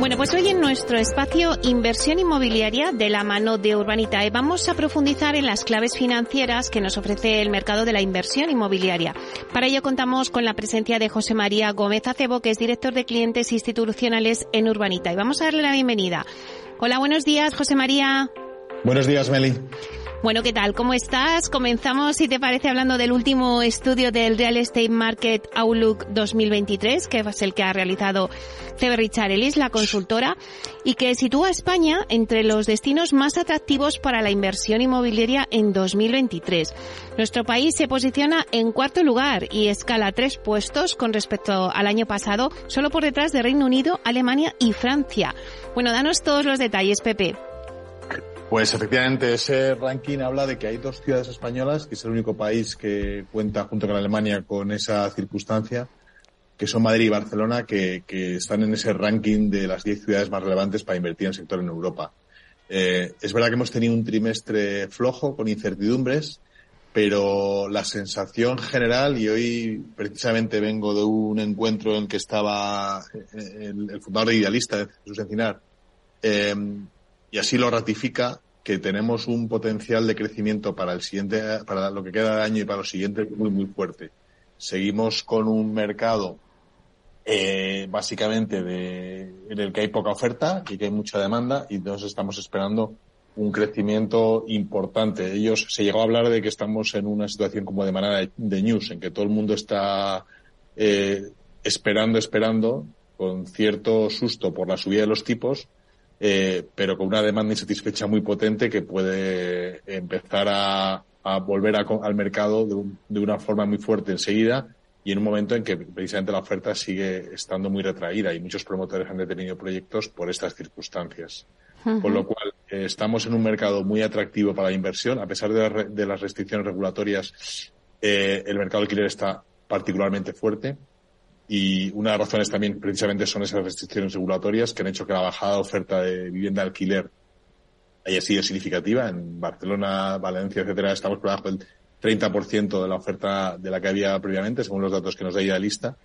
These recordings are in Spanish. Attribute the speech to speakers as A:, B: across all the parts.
A: Bueno, pues hoy en nuestro espacio Inversión Inmobiliaria de la mano de Urbanitae vamos a profundizar en las claves financieras que nos ofrece el mercado de la inversión inmobiliaria. Para ello contamos con la presencia de José María Gómez Acebo, que es director de clientes institucionales en Urbanitae. Vamos a darle la bienvenida. Hola, buenos días, José María.
B: Buenos días, Meli.
A: Bueno, ¿qué tal? ¿Cómo estás? Comenzamos, si te parece, hablando del último estudio del Real Estate Market Outlook 2023, que es el que ha realizado CB Richard la consultora, y que sitúa a España entre los destinos más atractivos para la inversión inmobiliaria en 2023. Nuestro país se posiciona en cuarto lugar y escala tres puestos con respecto al año pasado, solo por detrás de Reino Unido, Alemania y Francia. Bueno, danos todos los detalles, Pepe.
B: Pues efectivamente, ese ranking habla de que hay dos ciudades españolas, que es el único país que cuenta junto con Alemania con esa circunstancia, que son Madrid y Barcelona, que, están en ese ranking de las diez ciudades más relevantes para invertir en el sector en Europa. Eh, es verdad que hemos tenido un trimestre flojo, con incertidumbres, pero la sensación general, y hoy precisamente vengo de un encuentro en que estaba el, fundador de Idealista, Jesús Encinar, eh, y así lo ratifica que tenemos un potencial de crecimiento para el siguiente, para lo que queda de año y para los siguientes muy, muy fuerte. Seguimos con un mercado eh, básicamente de, en el que hay poca oferta y que hay mucha demanda y entonces estamos esperando un crecimiento importante. Ellos se llegó a hablar de que estamos en una situación como de manera de, news, en que todo el mundo está eh, esperando, esperando, con cierto susto por la subida de los tipos, eh, pero con una demanda insatisfecha muy potente que puede empezar a, volver al mercado de, una forma muy fuerte enseguida y en un momento en que precisamente la oferta sigue estando muy retraída y muchos promotores han detenido proyectos por estas circunstancias. Con lo cual, eh, estamos en un mercado muy atractivo para la inversión. A pesar de, las restricciones regulatorias, eh, el mercado alquiler está particularmente fuerte. Y una de las razones también precisamente son esas restricciones regulatorias que han hecho que la bajada de oferta de vivienda de alquiler haya sido significativa. En Barcelona, Valencia, etcétera, estamos por debajo del 30% de la oferta de la que había previamente, según los datos que nos da ya lista.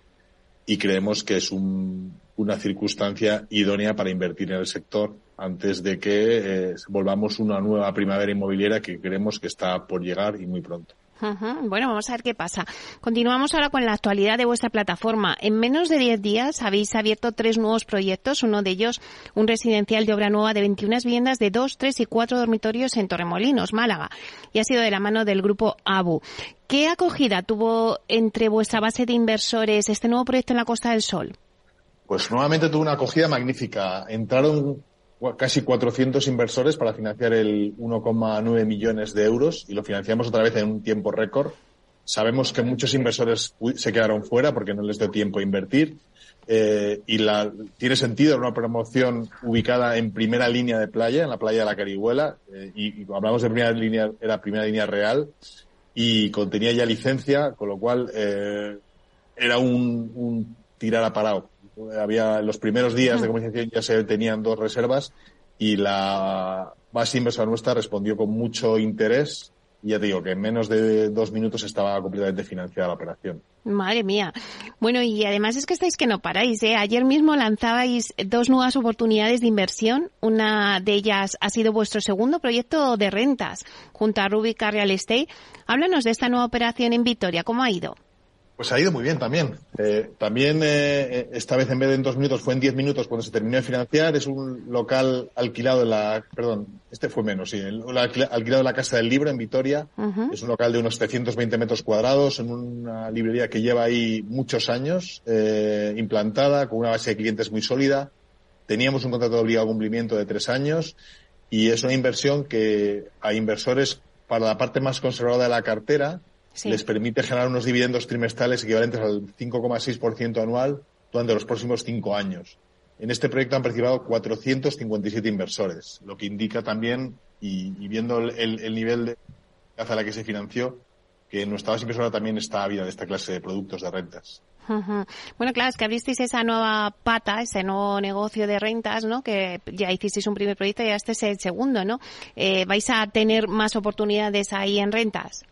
B: Y creemos que es una circunstancia idónea para invertir en el sector antes de que eh, volvamos una nueva primavera inmobiliaria que creemos que está por llegar y muy pronto.
A: Bueno, vamos a ver qué pasa. Continuamos ahora con la actualidad de vuestra plataforma. En menos de 10 días habéis abierto tres nuevos proyectos, uno de ellos un residencial de obra nueva de 21 viviendas de 2, 3 y 4 dormitorios en Torremolinos, Málaga, y ha sido de la mano del grupo ABU. ¿Qué acogida tuvo entre vuestra base de inversores este nuevo proyecto en la Costa del Sol?
B: Pues nuevamente tuvo una acogida magnífica. Entraron casi 400 inversores para financiar el 1,9 millones de euros y lo financiamos otra vez en un tiempo récord. Sabemos que muchos inversores se quedaron fuera porque no les dio tiempo a invertir eh, y la, tiene sentido una promoción ubicada en primera línea de playa, en la playa de la Carihuela, eh, y, hablamos de primera línea, era primera línea real y contenía ya licencia, con lo cual eh, era un, un tirar a parado había los primeros días de comunicación ya se tenían dos reservas y la base inversora nuestra respondió con mucho interés. Y ya te digo que en menos de dos minutos estaba completamente financiada la operación.
A: Madre mía. Bueno, y además es que estáis que no paráis. ¿eh? Ayer mismo lanzabais dos nuevas oportunidades de inversión. Una de ellas ha sido vuestro segundo proyecto de rentas junto a Rubica Real Estate. Háblanos de esta nueva operación en Vitoria. ¿Cómo ha ido?
B: Pues ha ido muy bien también. Eh, también eh, esta vez en vez de en dos minutos fue en diez minutos cuando se terminó de financiar. Es un local alquilado en la, perdón, este fue menos, sí, el, alquilado en la Casa del Libro en Vitoria. Es un local de unos 720 metros cuadrados en una librería que lleva ahí muchos años, eh, implantada con una base de clientes muy sólida. Teníamos un contrato de obligado cumplimiento de tres años y es una inversión que a inversores para la parte más conservadora de la cartera les permite generar unos dividendos trimestrales equivalentes al 5,6% anual durante los próximos cinco años. En este proyecto han participado 457 inversores, lo que indica también, y, viendo el, nivel de hacia la que se financió, que nuestra base inversora también está ávida de esta clase de productos de rentas.
A: Bueno, claro, es que abristeis esa nueva pata, ese nuevo negocio de rentas, ¿no? Que ya hicisteis un primer proyecto y este es el segundo, ¿no? Eh, ¿Vais a tener más oportunidades ahí en rentas?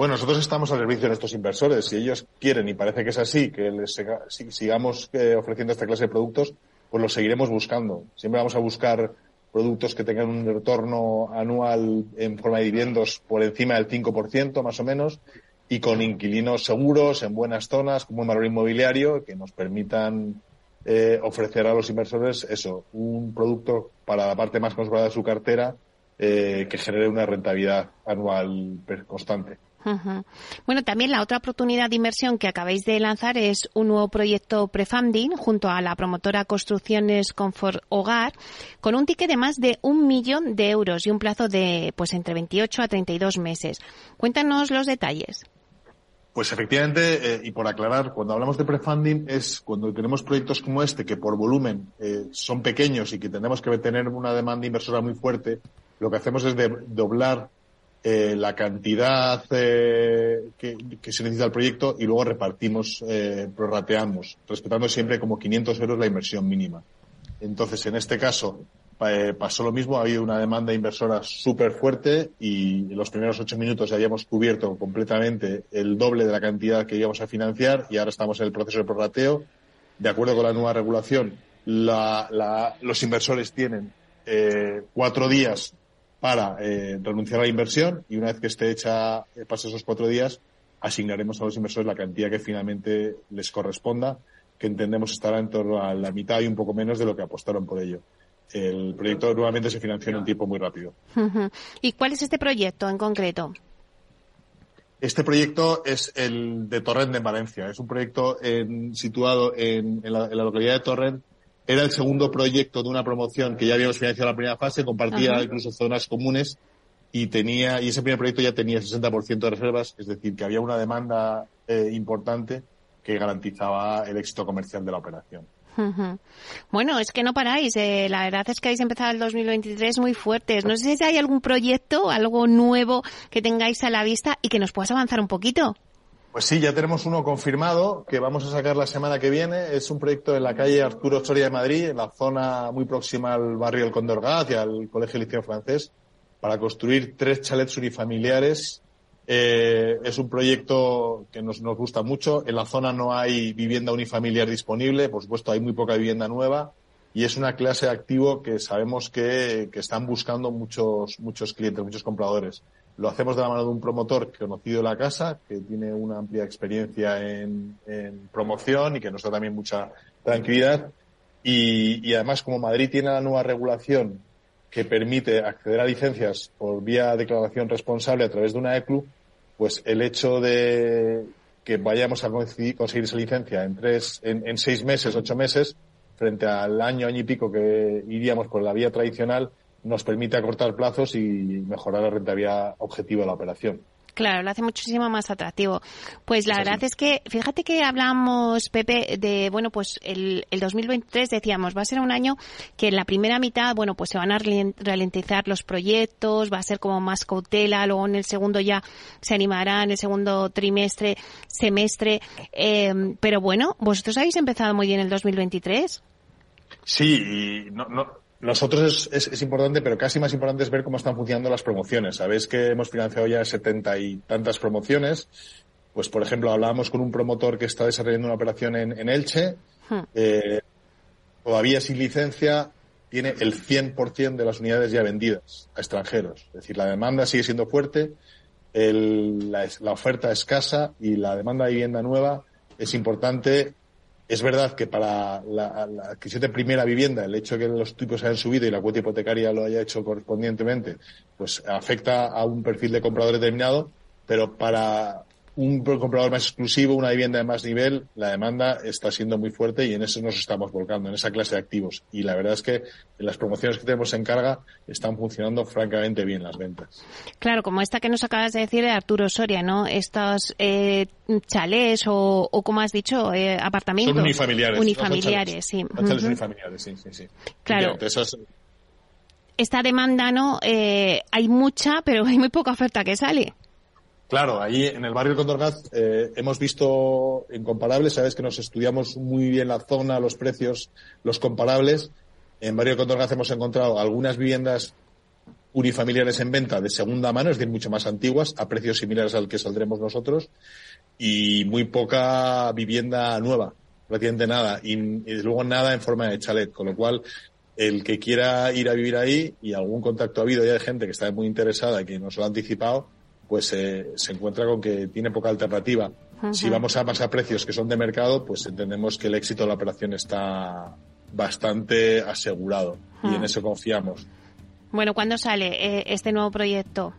B: Bueno, nosotros estamos al servicio de estos inversores. Si ellos quieren, y parece que es así, que les sigamos eh, ofreciendo esta clase de productos, pues los seguiremos buscando. Siempre vamos a buscar productos que tengan un retorno anual en forma de dividendos por encima del 5%, más o menos, y con inquilinos seguros en buenas zonas, como un valor inmobiliario, que nos permitan eh, ofrecer a los inversores eso, un producto para la parte más conservada de su cartera eh, que genere una rentabilidad anual constante.
A: Bueno, también la otra oportunidad de inversión que acabáis de lanzar es un nuevo proyecto prefunding junto a la promotora Construcciones Confort Hogar con un ticket de más de un millón de euros y un plazo de pues entre 28 a 32 meses. Cuéntanos los detalles.
B: Pues efectivamente, eh, y por aclarar, cuando hablamos de prefunding es cuando tenemos proyectos como este que por volumen eh, son pequeños y que tenemos que tener una demanda inversora muy fuerte, lo que hacemos es de doblar eh, la cantidad eh, que, se necesita el proyecto y luego repartimos, eh, prorrateamos, respetando siempre como 500 euros la inversión mínima. Entonces, en este caso, eh, pasó lo mismo, ha habido una demanda inversora súper fuerte y en los primeros ocho minutos ya habíamos cubierto completamente el doble de la cantidad que íbamos a financiar y ahora estamos en el proceso de prorrateo. De acuerdo con la nueva regulación, la, la, los inversores tienen eh, cuatro días para eh, renunciar a la inversión y una vez que esté hecha, eh, pase esos cuatro días, asignaremos a los inversores la cantidad que finalmente les corresponda, que entendemos estará en torno a la mitad y un poco menos de lo que apostaron por ello. El proyecto nuevamente se financió en un tiempo muy rápido.
A: ¿Y cuál es este proyecto en concreto?
B: Este proyecto es el de Torrent en Valencia. Es un proyecto situado en, la, en la localidad de Torrent era el segundo proyecto de una promoción que ya habíamos financiado la primera fase, compartía incluso zonas comunes y tenía, y ese primer proyecto ya tenía 60% de reservas, es decir, que había una demanda eh, importante que garantizaba el éxito comercial de la operación.
A: Bueno, es que no paráis. Eh, la verdad es que habéis empezado el 2023 muy fuertes. No sé si hay algún proyecto, algo nuevo que tengáis a la vista y que nos puedas avanzar un poquito.
B: Pues sí, ya tenemos uno confirmado que vamos a sacar la semana que viene. Es un proyecto en la calle Arturo Soria de Madrid, en la zona muy próxima al barrio El Condorgat y al Colegio Liceo Francés, para construir tres chalets unifamiliares. Eh, es un proyecto que nos, nos gusta mucho. En la zona no hay vivienda unifamiliar disponible, por supuesto hay muy poca vivienda nueva y es una clase de activo que sabemos que, que están buscando muchos, muchos clientes, muchos compradores. Lo hacemos de la mano de un promotor conocido de la casa, que tiene una amplia experiencia en, promoción y que nos da también mucha tranquilidad. Y, además, como Madrid tiene la nueva regulación que permite acceder a licencias por vía declaración responsable a través de una ECLU, pues el hecho de que vayamos a conseguir, esa licencia en tres, en, en seis meses, ocho meses, frente al año, año y pico que iríamos por la vía tradicional, nos permite acortar plazos y mejorar la rentabilidad objetiva de la operación.
A: Claro, lo hace muchísimo más atractivo. Pues la verdad es que, fíjate que hablamos, Pepe, de, bueno, pues el, el 2023 decíamos, va a ser un año que en la primera mitad, bueno, pues se van a ralentizar los proyectos, va a ser como más cautela, luego en el segundo ya se animará, en el segundo trimestre, semestre. Eh, pero bueno, vosotros habéis empezado muy bien el 2023.
B: Sí, y no, no, nosotros es, es, importante, pero casi más importante es ver cómo están funcionando las promociones. Sabéis que hemos financiado ya setenta y tantas promociones. Pues, por ejemplo, hablábamos con un promotor que está desarrollando una operación en, en Elche. Hmm. Eh, todavía sin licencia, tiene el 100% de las unidades ya vendidas a extranjeros. Es decir, la demanda sigue siendo fuerte, el, la, la oferta escasa y la demanda de vivienda nueva es importante es verdad que para la, adquisición de primera vivienda, el hecho de que los tipos hayan subido y la cuota hipotecaria lo haya hecho correspondientemente, pues afecta a un perfil de comprador determinado, pero para un comprador más exclusivo, una vivienda de más nivel, la demanda está siendo muy fuerte y en eso nos estamos volcando, en esa clase de activos. Y la verdad es que las promociones que tenemos en carga están funcionando francamente bien las ventas.
A: Claro, como esta que nos acabas de decir de Arturo Soria, ¿no? Estos eh, chalés o, como has dicho, eh, apartamentos.
B: Son unifamiliares.
A: Unifamiliares,
B: sí. Chalés unifamiliares, sí, sí, sí.
A: Claro. Esta demanda, ¿no? Eh, hay mucha, pero hay muy poca oferta que sale.
B: Claro, ahí en el barrio Condorgaz eh, hemos visto incomparables, sabes que nos estudiamos muy bien la zona, los precios, los comparables. En barrio Condorgaz hemos encontrado algunas viviendas unifamiliares en venta de segunda mano, es decir, mucho más antiguas, a precios similares al que saldremos nosotros, y muy poca vivienda nueva, prácticamente nada, y, y luego nada en forma de chalet, con lo cual el que quiera ir a vivir ahí, y algún contacto ha habido ya de gente que está muy interesada y que nos lo ha anticipado, pues eh, se encuentra con que tiene poca alternativa. Si vamos a pasar precios que son de mercado, pues entendemos que el éxito de la operación está bastante asegurado y en eso confiamos.
A: Bueno, ¿cuándo sale eh, este nuevo proyecto?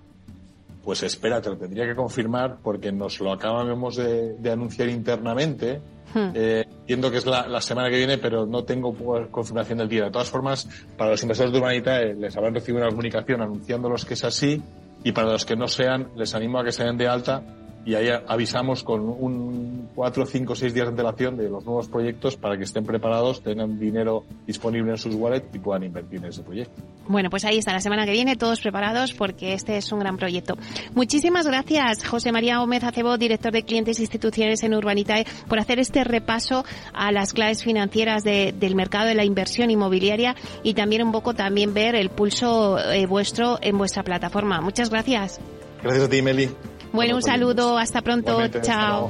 B: Pues espérate, lo tendría que confirmar porque nos lo acabamos de, anunciar internamente. Hmm. Eh, entiendo que es la, semana que viene, pero no tengo confirmación del día. De todas formas, para los inversores de Urbanita eh, les habrán recibido una comunicación anunciándolos que es así y para los que no sean, les animo a que se den de alta y ahí avisamos con un cuatro, cinco, seis días de antelación de los nuevos proyectos para que estén preparados, tengan dinero disponible en sus wallets y puedan invertir en ese proyecto.
A: Bueno, pues ahí está, la semana que viene todos preparados porque este es un gran proyecto. Muchísimas gracias, José María Gómez Acebo, director de clientes e instituciones en Urbanitae, por hacer este repaso a las claves financieras del mercado de la inversión inmobiliaria y también un poco también ver el pulso eh, vuestro en vuestra plataforma. Muchas gracias.
B: Gracias a ti, Meli.
A: Bueno, un saludo, hasta pronto, chao.